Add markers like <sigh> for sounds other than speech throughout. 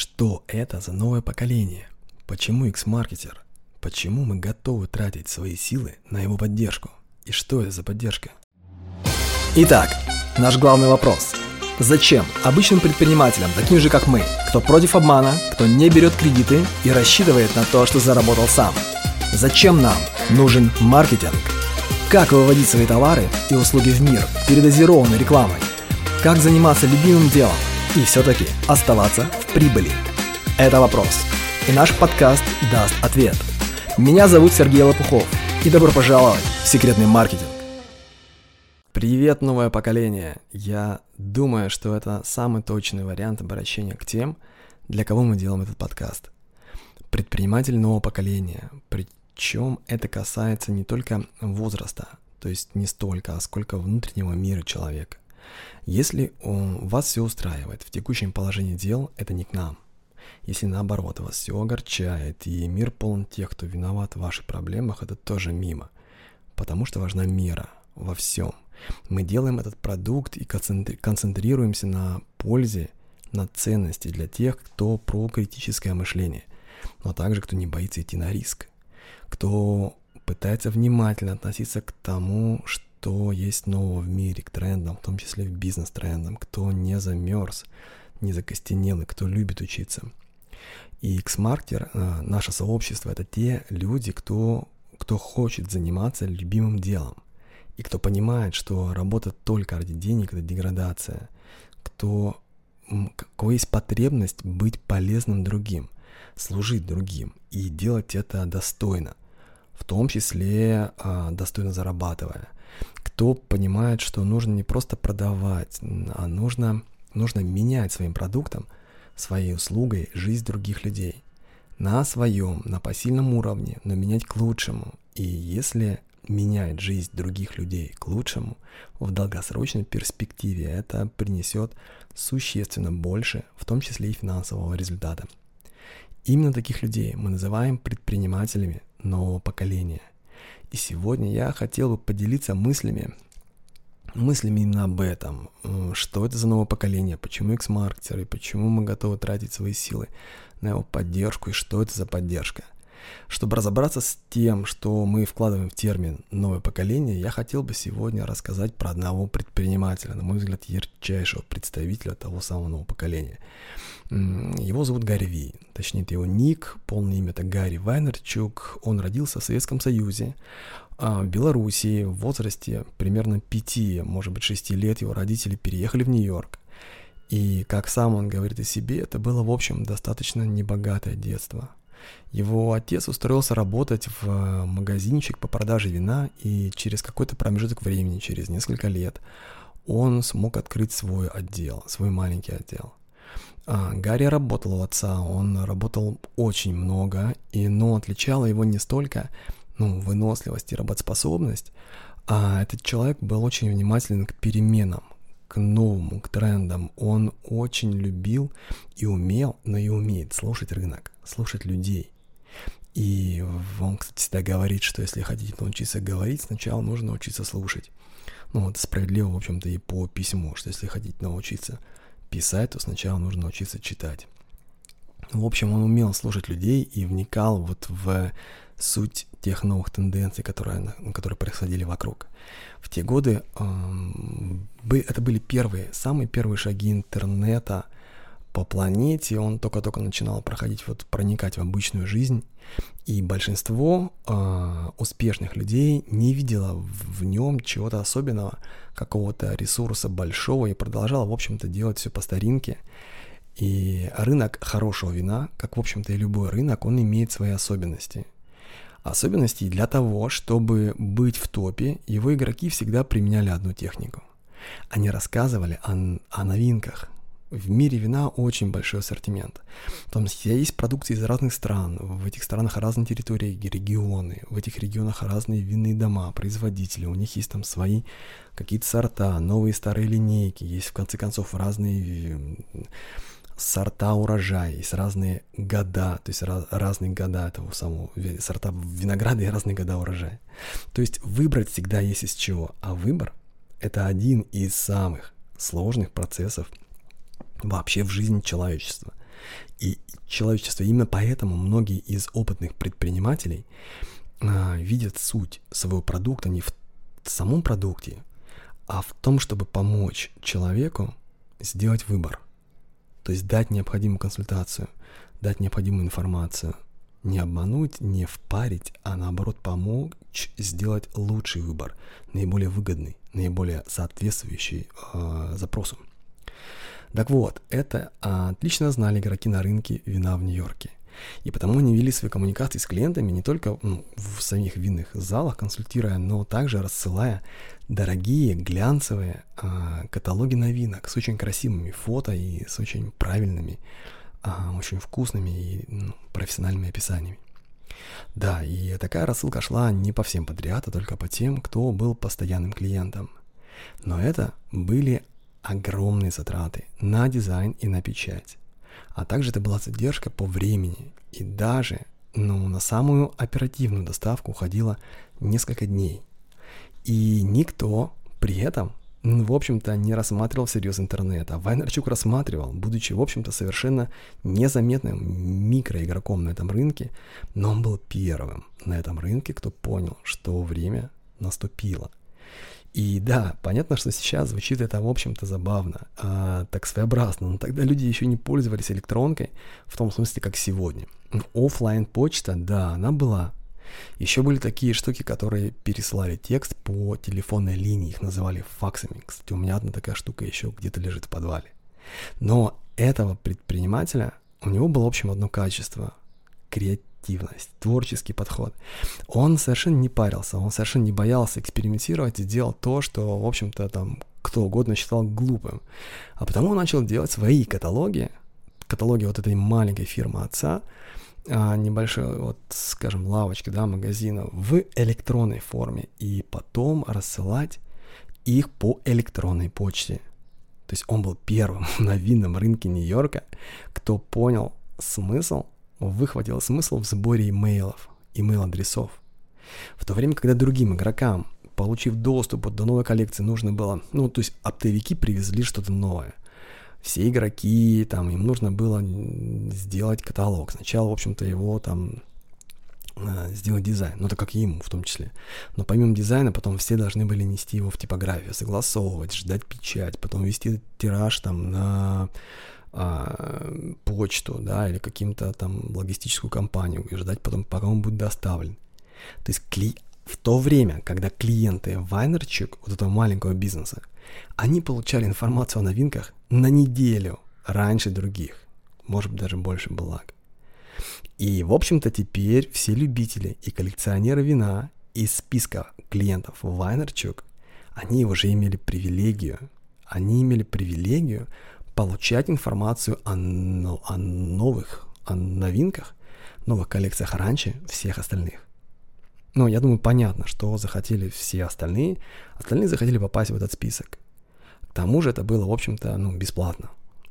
Что это за новое поколение? Почему X-маркетер? Почему мы готовы тратить свои силы на его поддержку? И что это за поддержка? Итак, наш главный вопрос. Зачем обычным предпринимателям, таким же как мы, кто против обмана, кто не берет кредиты и рассчитывает на то, что заработал сам? Зачем нам нужен маркетинг? Как выводить свои товары и услуги в мир передозированной рекламой? Как заниматься любимым делом и все-таки оставаться в прибыли? Это вопрос. И наш подкаст даст ответ. Меня зовут Сергей Лопухов. И добро пожаловать в секретный маркетинг. Привет, новое поколение! Я думаю, что это самый точный вариант обращения к тем, для кого мы делаем этот подкаст. Предприниматель нового поколения, причем это касается не только возраста, то есть не столько, а сколько внутреннего мира человека. Если он, вас все устраивает в текущем положении дел, это не к нам. Если наоборот вас все огорчает и мир полон тех, кто виноват в ваших проблемах, это тоже мимо. Потому что важна мера во всем. Мы делаем этот продукт и концентрируемся на пользе, на ценности для тех, кто про критическое мышление, но также кто не боится идти на риск, кто пытается внимательно относиться к тому, что кто есть нового в мире, к трендам, в том числе в бизнес-трендам, кто не замерз, не закостенел и кто любит учиться. И X-Marketer, э, наше сообщество, это те люди, кто, кто хочет заниматься любимым делом. И кто понимает, что работа только ради денег – это деградация. Кто, кого есть потребность быть полезным другим, служить другим и делать это достойно, в том числе а, достойно зарабатывая – кто понимает, что нужно не просто продавать, а нужно, нужно менять своим продуктом, своей услугой жизнь других людей. На своем, на посильном уровне, но менять к лучшему. И если меняет жизнь других людей к лучшему, в долгосрочной перспективе это принесет существенно больше, в том числе и финансового результата. Именно таких людей мы называем предпринимателями нового поколения. И сегодня я хотел бы поделиться мыслями, мыслями именно об этом. Что это за новое поколение, почему X-маркетеры, почему мы готовы тратить свои силы на его поддержку и что это за поддержка. Чтобы разобраться с тем, что мы вкладываем в термин «новое поколение», я хотел бы сегодня рассказать про одного предпринимателя, на мой взгляд, ярчайшего представителя того самого нового поколения – его зовут Гарри Ви, точнее это его ник, полное имя это Гарри Вайнерчук. Он родился в Советском Союзе, а в Белоруссии в возрасте примерно 5, может быть 6 лет его родители переехали в Нью-Йорк. И, как сам он говорит о себе, это было, в общем, достаточно небогатое детство. Его отец устроился работать в магазинчик по продаже вина, и через какой-то промежуток времени, через несколько лет, он смог открыть свой отдел, свой маленький отдел. А, Гарри работал у отца, он работал очень много, и, но отличало его не столько ну, выносливость и работоспособность, а этот человек был очень внимателен к переменам, к новому, к трендам. Он очень любил и умел, но и умеет слушать рынок, слушать людей. И он, кстати, всегда говорит, что если хотите научиться говорить, сначала нужно научиться слушать. Ну, вот справедливо, в общем-то, и по письму, что если хотите научиться писать, то сначала нужно учиться читать. В общем, он умел слушать людей и вникал вот в суть тех новых тенденций, которые, которые происходили вокруг. В те годы э, это были первые, самые первые шаги интернета по планете. Он только-только начинал проходить, вот проникать в обычную жизнь. И большинство э, успешных людей не видело в, нем чего-то особенного, какого-то ресурса большого и продолжало, в общем-то, делать все по старинке. И рынок хорошего вина, как, в общем-то, и любой рынок, он имеет свои особенности. Особенности для того, чтобы быть в топе, его игроки всегда применяли одну технику. Они рассказывали о, о новинках, в мире вина очень большой ассортимент. Там есть продукты из разных стран, в этих странах разные территории, регионы, в этих регионах разные винные дома, производители, у них есть там свои какие-то сорта, новые старые линейки, есть в конце концов разные сорта урожая, есть разные года, то есть раз, разные года этого самого сорта винограда и разные года урожая. То есть выбрать всегда есть из чего, а выбор это один из самых сложных процессов вообще в жизни человечества. И человечество, именно поэтому многие из опытных предпринимателей а, видят суть своего продукта не в самом продукте, а в том, чтобы помочь человеку сделать выбор. То есть дать необходимую консультацию, дать необходимую информацию. Не обмануть, не впарить, а наоборот помочь сделать лучший выбор, наиболее выгодный, наиболее соответствующий э, запросу. Так вот, это отлично знали игроки на рынке вина в Нью-Йорке. И потому они вели свои коммуникации с клиентами не только ну, в самих винных залах консультируя, но также рассылая дорогие глянцевые э, каталоги новинок с очень красивыми фото и с очень правильными, э, очень вкусными и ну, профессиональными описаниями. Да, и такая рассылка шла не по всем подряд, а только по тем, кто был постоянным клиентом. Но это были огромные затраты на дизайн и на печать а также это была задержка по времени. И даже ну, на самую оперативную доставку уходило несколько дней. И никто при этом, ну, в общем-то, не рассматривал всерьез интернет, а Вайнерчук рассматривал, будучи, в общем-то, совершенно незаметным микроигроком на этом рынке, но он был первым на этом рынке, кто понял, что время наступило. И да, понятно, что сейчас звучит это, в общем-то, забавно, а, так своеобразно, но тогда люди еще не пользовались электронкой в том смысле, как сегодня. Оффлайн почта, да, она была. Еще были такие штуки, которые переслали текст по телефонной линии, их называли факсами. Кстати, у меня одна такая штука еще где-то лежит в подвале. Но этого предпринимателя, у него было, в общем, одно качество – креатив креативность, творческий подход. Он совершенно не парился, он совершенно не боялся экспериментировать и делал то, что, в общем-то, там кто угодно считал глупым. А потому он начал делать свои каталоги, каталоги вот этой маленькой фирмы отца, а, небольшой, вот, скажем, лавочки, да, магазина в электронной форме и потом рассылать их по электронной почте. То есть он был первым <laughs> на винном рынке Нью-Йорка, кто понял смысл выхватил смысл в сборе имейлов, имейл-адресов. В то время, когда другим игрокам, получив доступ до новой коллекции, нужно было, ну, то есть оптовики привезли что-то новое. Все игроки, там, им нужно было сделать каталог. Сначала, в общем-то, его там э, сделать дизайн, ну так как ему в том числе. Но помимо дизайна, потом все должны были нести его в типографию, согласовывать, ждать печать, потом вести тираж там на а, почту, да, или каким-то там логистическую компанию и ждать потом, пока он будет доставлен. То есть кли... в то время, когда клиенты Вайнерчик, вот этого маленького бизнеса, они получали информацию о новинках на неделю раньше других, может быть даже больше благ. И, в общем-то, теперь все любители и коллекционеры вина из списка клиентов Вайнерчук, они уже имели привилегию, они имели привилегию получать информацию о, о новых, о новинках, новых коллекциях раньше всех остальных. Ну, я думаю, понятно, что захотели все остальные. Остальные захотели попасть в этот список. К тому же это было, в общем-то, ну, бесплатно.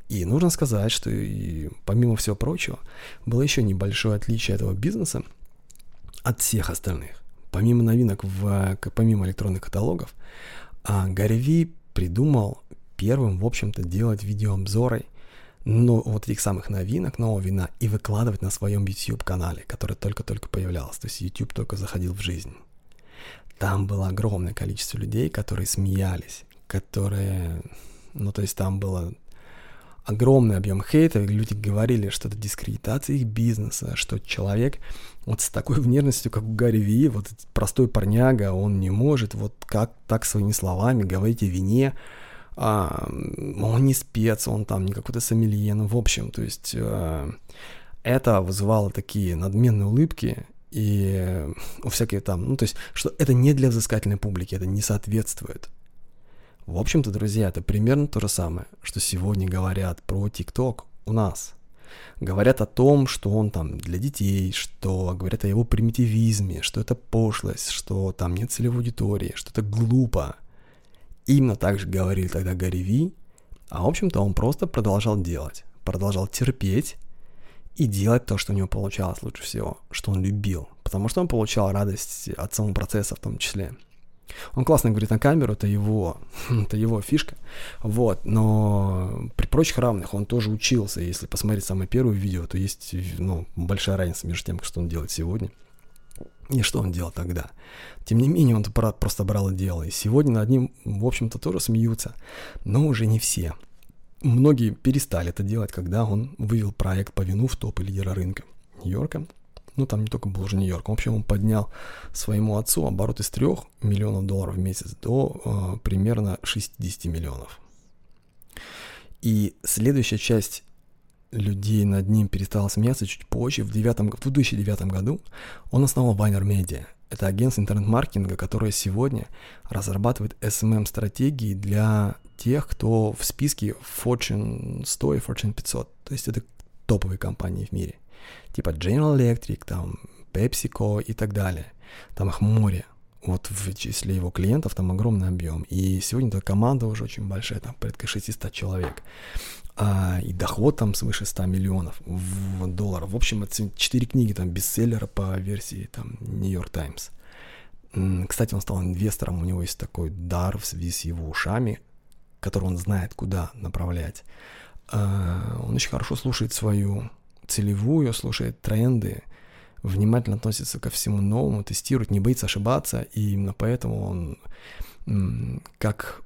И нужно сказать, что и, помимо всего прочего, было еще небольшое отличие этого бизнеса от всех остальных. Помимо новинок, в, помимо электронных каталогов, а Гарри Ви придумал первым, в общем-то, делать видеообзоры но вот этих самых новинок нового вина и выкладывать на своем YouTube-канале, который только-только появлялся. То есть YouTube только заходил в жизнь. Там было огромное количество людей, которые смеялись, которые... Ну, то есть там было огромный объем хейта, люди говорили, что это дискредитация их бизнеса, что человек вот с такой <laughs> внешностью, как у Гарри Ви, вот простой парняга, он не может вот как так своими словами говорить о вине, а, он не спец, он там не какой-то сомелье, ну, в общем, то есть а, это вызывало такие надменные улыбки, и у всяких там, ну, то есть, что это не для взыскательной публики, это не соответствует. В общем-то, друзья, это примерно то же самое, что сегодня говорят про ТикТок у нас. Говорят о том, что он там для детей, что говорят о его примитивизме, что это пошлость, что там нет целевой аудитории, что это глупо – Именно так же говорили тогда Гарри Ви, а в общем-то он просто продолжал делать, продолжал терпеть и делать то, что у него получалось лучше всего, что он любил, потому что он получал радость от самого процесса в том числе. Он классно говорит на камеру, это его, <laughs> это его фишка, вот, но при прочих равных он тоже учился, если посмотреть самое первое видео, то есть, ну, большая разница между тем, что он делает сегодня и что он делал тогда. Тем не менее, он просто брал и делал, и сегодня над ним, в общем-то, тоже смеются, но уже не все. Многие перестали это делать, когда он вывел проект по вину в топы лидера рынка Нью-Йорка, ну там не только был уже Нью-Йорк, в общем, он поднял своему отцу оборот из 3 миллионов долларов в месяц до э, примерно 60 миллионов. И следующая часть людей над ним перестала смеяться чуть позже, в, 9, в 2009 году, он основал Vayner Media. Это агентство интернет-маркетинга, которое сегодня разрабатывает SMM-стратегии для тех, кто в списке Fortune 100 и Fortune 500. То есть это топовые компании в мире – типа General Electric, там PepsiCo и так далее. Там их море. Вот в числе его клиентов там огромный объем. И сегодня эта команда уже очень большая, там порядка 600 человек. А, и доход там свыше 100 миллионов в долларов. В общем, это 4 книги там бестселлера по версии там York Times. Кстати, он стал инвестором, у него есть такой дар в связи с его ушами, который он знает, куда направлять. А, он очень хорошо слушает свою целевую, слушает тренды, внимательно относится ко всему новому, тестирует, не боится ошибаться, и именно поэтому он, как,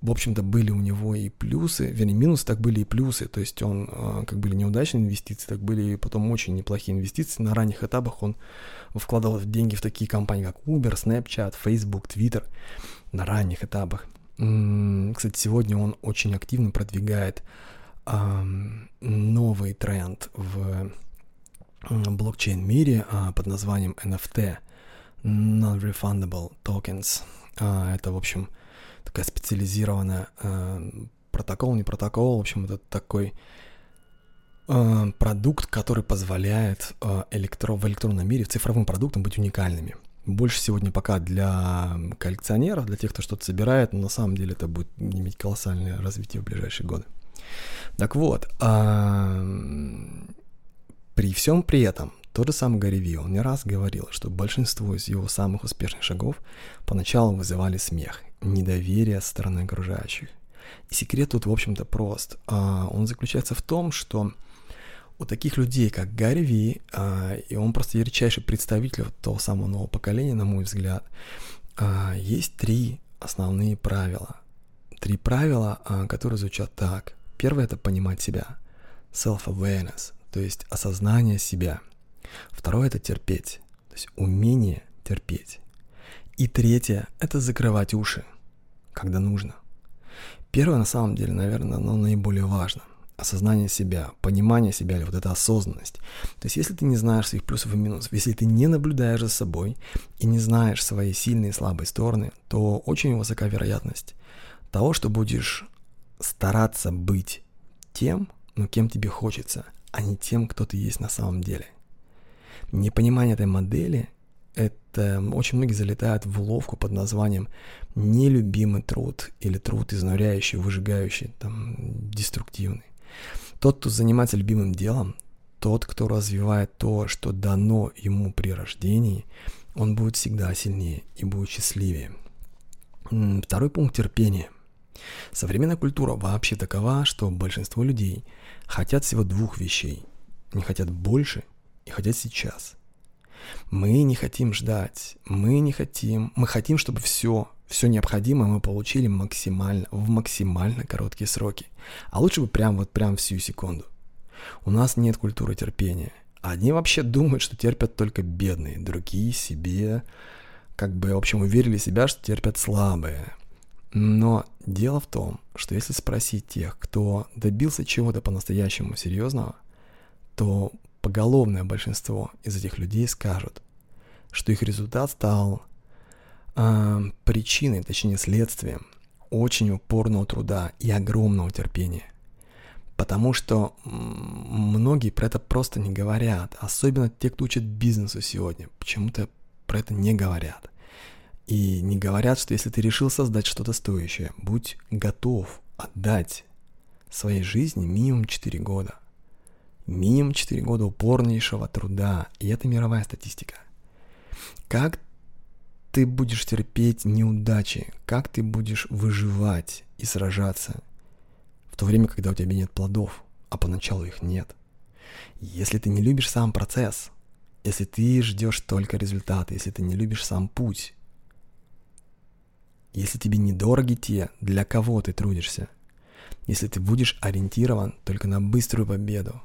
в общем-то, были у него и плюсы, вернее, минусы, так были и плюсы, то есть он, а, как были неудачные инвестиции, так были потом очень неплохие инвестиции. На ранних этапах он вкладывал деньги в такие компании, как Uber, Snapchat, Facebook, Twitter, на ранних этапах. Кстати, сегодня он очень активно продвигает новый тренд в блокчейн-мире а, под названием NFT, Non-Refundable Tokens. А, это, в общем, такая специализированная а, протокол, не протокол, в общем, это такой продукт, который позволяет электро, в электронном мире, в цифровым продуктам быть уникальными. Больше сегодня пока для коллекционеров, для тех, кто что-то собирает, но на самом деле это будет иметь колоссальное развитие в ближайшие годы. Так вот, при всем при этом, тот же самый Гарри Ви, он не раз говорил, что большинство из его самых успешных шагов поначалу вызывали смех, недоверие со стороны окружающих. И секрет тут, в общем-то, прост. А, он заключается в том, что у таких людей, как Гарри Ви, а, и он просто ярчайший представитель того самого нового поколения, на мой взгляд, а, есть три основные правила. Три правила, которые звучат так. Первое – это понимать себя. Self-awareness, то есть осознание себя. Второе – это терпеть, то есть умение терпеть. И третье – это закрывать уши, когда нужно. Первое, на самом деле, наверное, оно наиболее важно. Осознание себя, понимание себя или вот эта осознанность. То есть если ты не знаешь своих плюсов и минусов, если ты не наблюдаешь за собой и не знаешь свои сильные и слабые стороны, то очень высока вероятность того, что будешь стараться быть тем, ну, кем тебе хочется, а не тем, кто ты есть на самом деле. Непонимание этой модели – это очень многие залетают в уловку под названием нелюбимый труд или труд изнуряющий, выжигающий, там, деструктивный. Тот, кто занимается любимым делом, тот, кто развивает то, что дано ему при рождении, он будет всегда сильнее и будет счастливее. Второй пункт – терпение. Современная культура вообще такова, что большинство людей хотят всего двух вещей. Не хотят больше и хотят сейчас. Мы не хотим ждать, мы не хотим, мы хотим, чтобы все, все необходимое мы получили максимально, в максимально короткие сроки. А лучше бы прям вот прям всю секунду. У нас нет культуры терпения. Одни вообще думают, что терпят только бедные, другие себе, как бы, в общем, уверили себя, что терпят слабые. Но дело в том, что если спросить тех, кто добился чего-то по-настоящему серьезного, то поголовное большинство из этих людей скажут, что их результат стал э, причиной, точнее следствием очень упорного труда и огромного терпения. Потому что многие про это просто не говорят, особенно те, кто учат бизнесу сегодня, почему-то про это не говорят. И не говорят, что если ты решил создать что-то стоящее, будь готов отдать своей жизни минимум 4 года. Минимум 4 года упорнейшего труда. И это мировая статистика. Как ты будешь терпеть неудачи, как ты будешь выживать и сражаться, в то время, когда у тебя нет плодов, а поначалу их нет. Если ты не любишь сам процесс, если ты ждешь только результаты, если ты не любишь сам путь, если тебе недороги те, для кого ты трудишься, если ты будешь ориентирован только на быструю победу.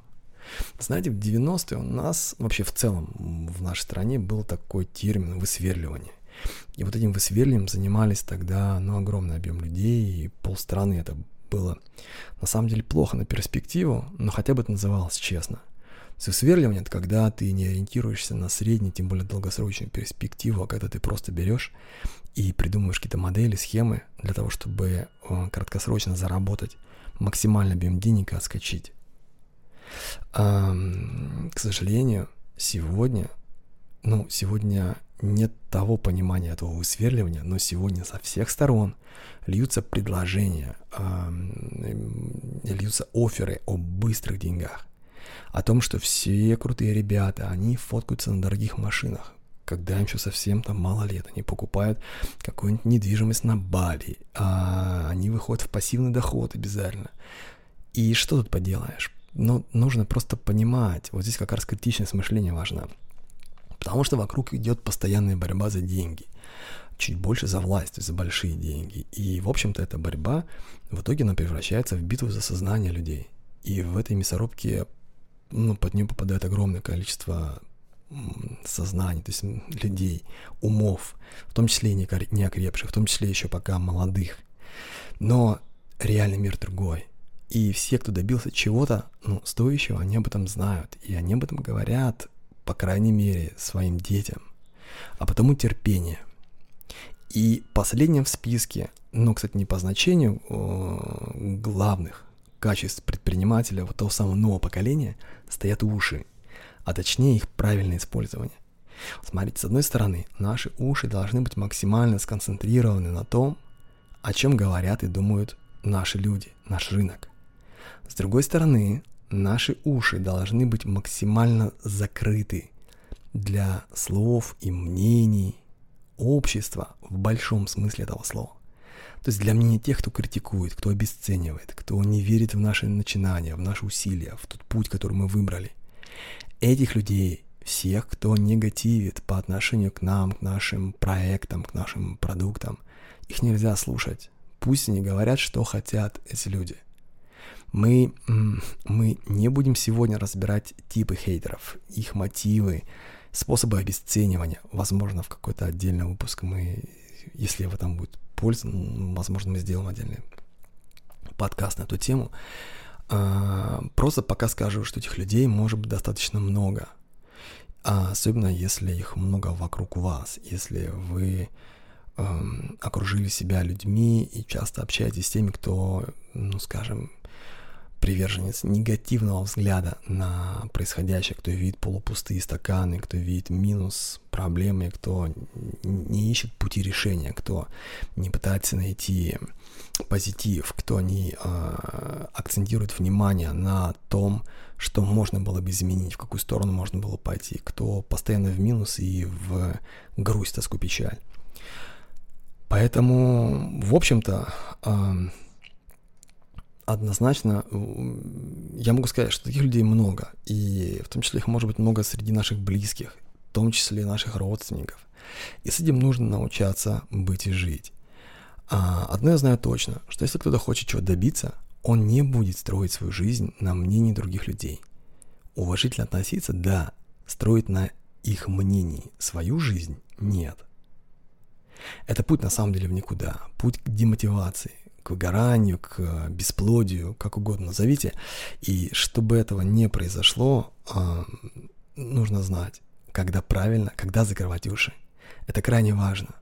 Знаете, в 90-е у нас, вообще в целом в нашей стране был такой термин высверливание. И вот этим высверливанием занимались тогда, ну, огромный объем людей, и полстраны это было на самом деле плохо на перспективу, но хотя бы это называлось честно. Высверливание – это когда ты не ориентируешься на среднюю, тем более долгосрочную перспективу, а когда ты просто берешь и придумываешь какие-то модели, схемы для того, чтобы э, краткосрочно заработать максимальный объем денег и отскочить. К сожалению, сегодня, ну, сегодня нет того понимания этого высверливания, но сегодня со всех сторон льются предложения, льются оферы о быстрых деньгах, о том, что все крутые ребята, они фоткаются на дорогих машинах, когда им еще совсем там мало лет, они покупают какую-нибудь недвижимость на Бали, а они выходят в пассивный доход обязательно. И что тут поделаешь? Ну, нужно просто понимать, вот здесь как раз критичность мышления важна. Потому что вокруг идет постоянная борьба за деньги. Чуть больше за власть, за большие деньги. И, в общем-то, эта борьба в итоге она превращается в битву за сознание людей. И в этой мясорубке ну, под нее попадает огромное количество сознаний, то есть людей, умов, в том числе и неокрепших, в том числе еще пока молодых. Но реальный мир другой. И все, кто добился чего-то, ну, стоящего, они об этом знают. И они об этом говорят, по крайней мере, своим детям. А потому терпение. И последним в списке, ну, кстати, не по значению главных качеств предпринимателя, вот того самого нового поколения, стоят уши а точнее их правильное использование. Смотрите, с одной стороны, наши уши должны быть максимально сконцентрированы на том, о чем говорят и думают наши люди, наш рынок. С другой стороны, наши уши должны быть максимально закрыты для слов и мнений общества в большом смысле этого слова. То есть для мнения тех, кто критикует, кто обесценивает, кто не верит в наши начинания, в наши усилия, в тот путь, который мы выбрали этих людей, всех, кто негативит по отношению к нам, к нашим проектам, к нашим продуктам, их нельзя слушать. Пусть они говорят, что хотят эти люди. Мы, мы не будем сегодня разбирать типы хейтеров, их мотивы, способы обесценивания. Возможно, в какой-то отдельный выпуск мы, если в этом будет польза, возможно, мы сделаем отдельный подкаст на эту тему. А, просто пока скажу, что этих людей может быть достаточно много. А особенно если их много вокруг вас, если вы эм, окружили себя людьми и часто общаетесь с теми, кто, ну скажем, приверженец негативного взгляда на происходящее, кто видит полупустые стаканы, кто видит минус, проблемы, кто не ищет пути решения, кто не пытается найти позитив, кто не э, акцентирует внимание на том, что можно было бы изменить, в какую сторону можно было пойти, кто постоянно в минус и в грусть, тоску, печаль. Поэтому, в общем-то, э, однозначно я могу сказать, что таких людей много, и в том числе их может быть много среди наших близких, в том числе наших родственников. И с этим нужно научаться быть и жить. А одно я знаю точно, что если кто-то хочет чего добиться, он не будет строить свою жизнь на мнении других людей. Уважительно относиться – да, строить на их мнении свою жизнь – нет. Это путь на самом деле в никуда, путь к демотивации, к выгоранию, к э, бесплодию, как угодно назовите. И чтобы этого не произошло, а, нужно знать, когда правильно, когда закрывать уши. Это крайне важно.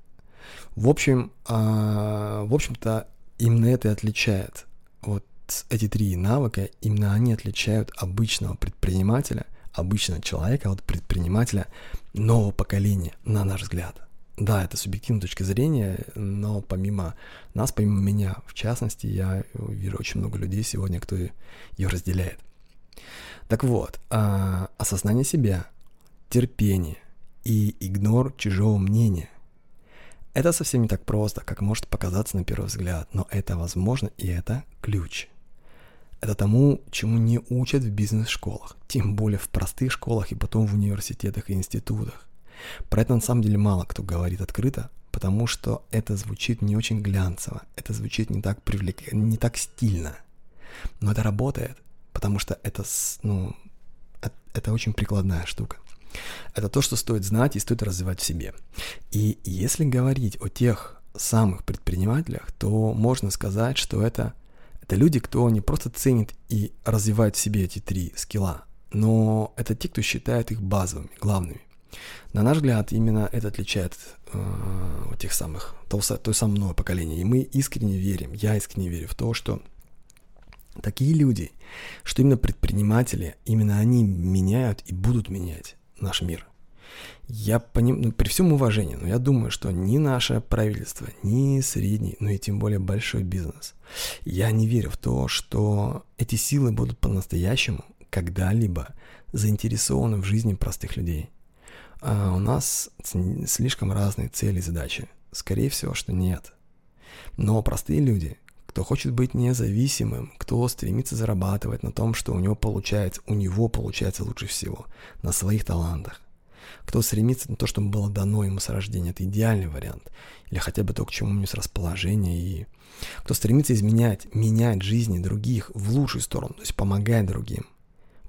В общем, а, в общем-то, именно это и отличает вот эти три навыка, именно они отличают обычного предпринимателя, обычного человека от предпринимателя нового поколения, на наш взгляд. Да, это субъективная точка зрения, но помимо нас, помимо меня, в частности, я вижу очень много людей сегодня, кто ее разделяет. Так вот, а, осознание себя, терпение и игнор чужого мнения Это совсем не так просто, как может показаться на первый взгляд, но это возможно и это ключ. Это тому, чему не учат в бизнес-школах, тем более в простых школах и потом в университетах и институтах. Про это на самом деле мало кто говорит открыто, потому что это звучит не очень глянцево, это звучит не так привлек... не так стильно. Но это работает, потому что это, ну, это очень прикладная штука. Это то, что стоит знать и стоит развивать в себе. И если говорить о тех самых предпринимателях, то можно сказать, что это, это люди, кто не просто ценит и развивает в себе эти три скилла, но это те, кто считает их базовыми, главными. На наш взгляд, именно это отличает э, тех самых, то, то самое новое поколение. И мы искренне верим, я искренне верю в то, что такие люди, что именно предприниматели, именно они меняют и будут менять наш мир. Я поним... ну, при всем уважении, но я думаю, что ни наше правительство, ни средний, ну и тем более большой бизнес, я не верю в то, что эти силы будут по-настоящему когда-либо заинтересованы в жизни простых людей. А у нас слишком разные цели и задачи. Скорее всего, что нет. Но простые люди, кто хочет быть независимым, кто стремится зарабатывать на том, что у него получается, у него получается лучше всего, на своих талантах. Кто стремится на то, чтобы было дано ему с рождения, это идеальный вариант. Или хотя бы то, к чему у него с расположения. И кто стремится изменять, менять жизни других в лучшую сторону, то есть помогать другим.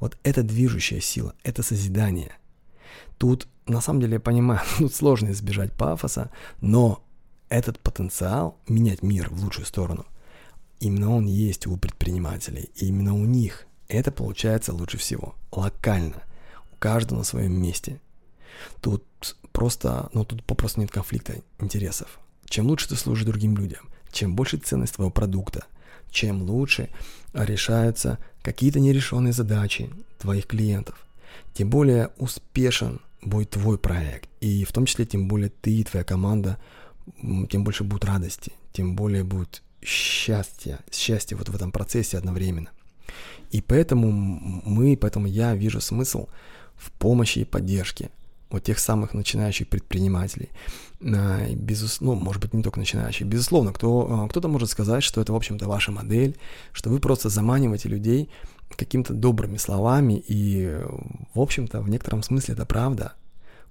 Вот это движущая сила, это созидание. Тут, на самом деле, я понимаю, <laughs> тут сложно избежать пафоса, но этот потенциал менять мир в лучшую сторону – Именно он есть у предпринимателей, и именно у них это получается лучше всего, локально, у каждого на своем месте. Тут просто, ну тут попросту нет конфликта интересов. Чем лучше ты служишь другим людям, чем больше ценность твоего продукта, чем лучше решаются какие-то нерешенные задачи твоих клиентов, тем более успешен будет твой проект, и в том числе тем более ты и твоя команда, тем больше будет радости, тем более будет счастья, счастья вот в этом процессе одновременно. И поэтому мы, поэтому я вижу смысл в помощи и поддержке вот тех самых начинающих предпринимателей. Безусловно, ну, может быть, не только начинающих. Безусловно, кто, а, кто-то может сказать, что это, в общем-то, ваша модель, что вы просто заманиваете людей какими-то добрыми словами, и, в общем-то, в некотором смысле это правда.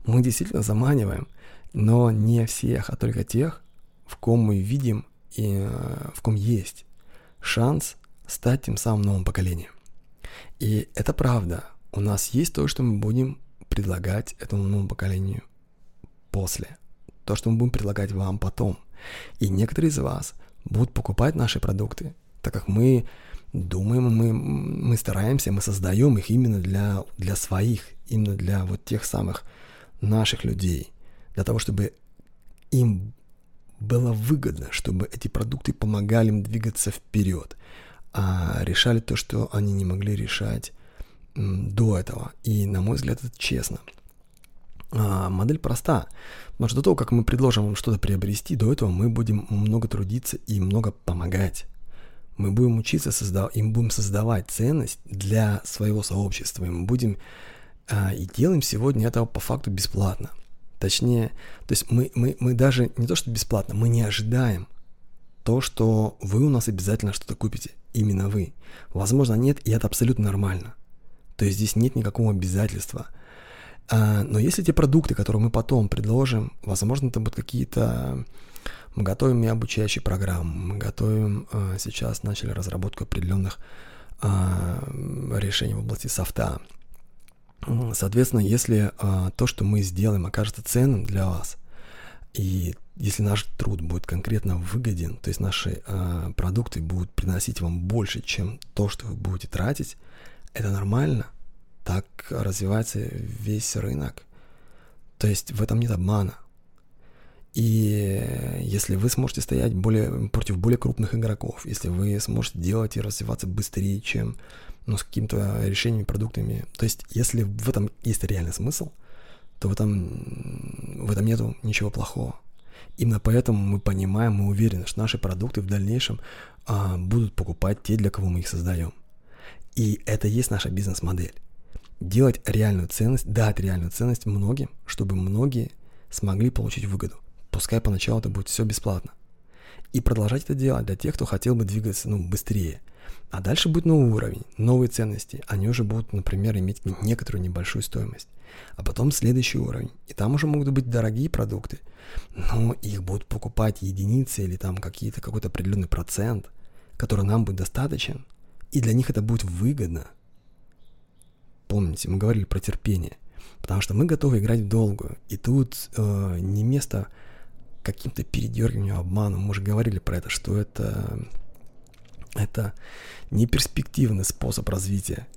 Мы действительно заманиваем, но не всех, а только тех, в ком мы видим и э, в ком есть шанс стать тем самым новым поколением. И это правда. У нас есть то, что мы будем предлагать этому новому поколению после. То, что мы будем предлагать вам потом. И некоторые из вас будут покупать наши продукты, так как мы думаем, мы, мы стараемся, мы создаем их именно для, для своих, именно для вот тех самых наших людей, для того, чтобы им было выгодно, чтобы эти продукты помогали им двигаться вперед, а решали то, что они не могли решать до этого. И, на мой взгляд, это честно. А, модель проста, потому что до того, как мы предложим вам что-то приобрести, до этого мы будем много трудиться и много помогать. Мы будем учиться создавать, и мы будем создавать ценность для своего сообщества, и мы будем а, и делаем сегодня это по факту бесплатно. Точнее, то есть мы, мы, мы даже не то, что бесплатно, мы не ожидаем то, что вы у нас обязательно что-то купите. Именно вы. Возможно, нет, и это абсолютно нормально. То есть здесь нет никакого обязательства. А, но если те продукты, которые мы потом предложим, возможно, это будут какие-то... Мы готовим и обучающие программы, мы готовим а, сейчас, начали разработку определенных а, решений в области софта. Соответственно, если а, то, что мы сделаем, окажется ценным для вас, и если наш труд будет конкретно выгоден, то есть наши продукты будут приносить вам больше, чем то, что вы будете тратить, это нормально. Так развивается весь рынок. То есть в этом нет обмана. И если вы сможете стоять более, против более крупных игроков, если вы сможете делать и развиваться быстрее, чем ну, с какими-то решениями, продуктами. То есть, если в этом есть реальный смысл, то в этом, в этом нету ничего плохого. Именно поэтому мы понимаем, мы уверены, что наши продукты в дальнейшем а, будут покупать те, для кого мы их создаем. И это и есть наша бизнес-модель. Делать реальную ценность, дать реальную ценность многим, чтобы многие смогли получить выгоду. Пускай поначалу это будет все бесплатно. И продолжать это делать для тех, кто хотел бы двигаться ну, быстрее. А дальше будет новый уровень, новые ценности. Они уже будут, например, иметь некоторую небольшую стоимость. А потом следующий уровень. И там уже могут быть дорогие продукты. Но их будут покупать единицы или там какие-то, какой-то определенный процент, который нам будет достаточен. И для них это будет выгодно. Помните, мы говорили про терпение. Потому что мы готовы играть в долгую. И тут э, не место каким-то передергиванием, обманом. Мы уже говорили про это, что это, это не перспективный способ развития.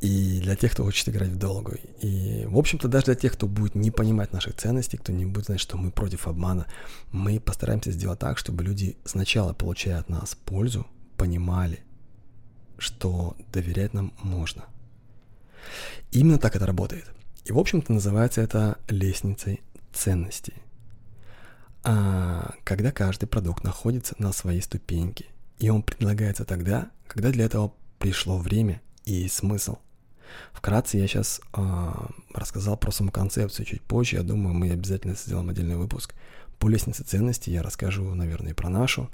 И для тех, кто хочет играть в долгую. И, в общем-то, даже для тех, кто будет не понимать наших ценностей, кто не будет знать, что мы против обмана, мы постараемся сделать так, чтобы люди сначала, получая от нас пользу, понимали, что доверять нам можно. Именно так это работает. И, в общем-то, называется это лестницей ценностей. А когда каждый продукт находится на своей ступеньке, и он предлагается тогда, когда для этого пришло время и смысл. Вкратце я сейчас э, рассказал про саму концепцию чуть позже. Я думаю, мы обязательно сделаем отдельный выпуск по лестнице ценностей. Я расскажу, наверное, и про нашу,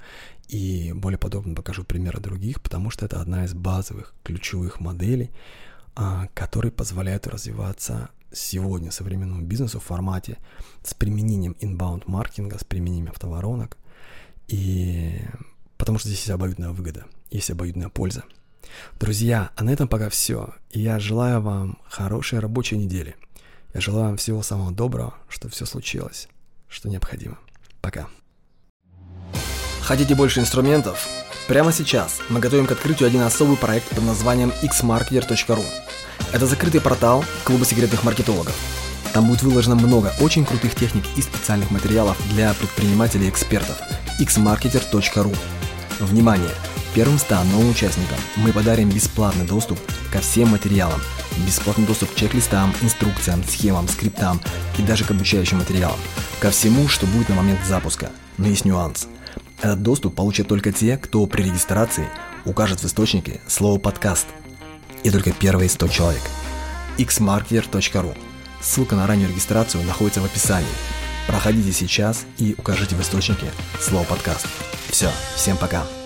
и более подробно покажу примеры других, потому что это одна из базовых ключевых моделей, э, которые позволяют развиваться сегодня современному бизнесу в формате с применением inbound маркетинга, с применением автоворонок. И потому что здесь есть обоюдная выгода, есть обоюдная польза. Друзья, а на этом пока все. Я желаю вам хорошей рабочей недели. Я желаю вам всего самого доброго, чтобы все случилось, что необходимо. Пока. Хотите больше инструментов? Прямо сейчас мы готовим к открытию один особый проект под названием xmarketer.ru. Это закрытый портал Клуба секретных маркетологов. Там будет выложено много очень крутых техник и специальных материалов для предпринимателей и экспертов. xmarketer.ru Внимание! Первым 100 новым участникам мы подарим бесплатный доступ ко всем материалам, бесплатный доступ к чек-листам, инструкциям, схемам, скриптам и даже к обучающим материалам, ко всему, что будет на момент запуска. Но есть нюанс. Этот доступ получат только те, кто при регистрации укажет в источнике слово «подкаст» и только первые 100 человек. xmarketer.ru Ссылка на раннюю регистрацию находится в описании. Проходите сейчас и укажите в источнике слово «подкаст». Все, всем пока.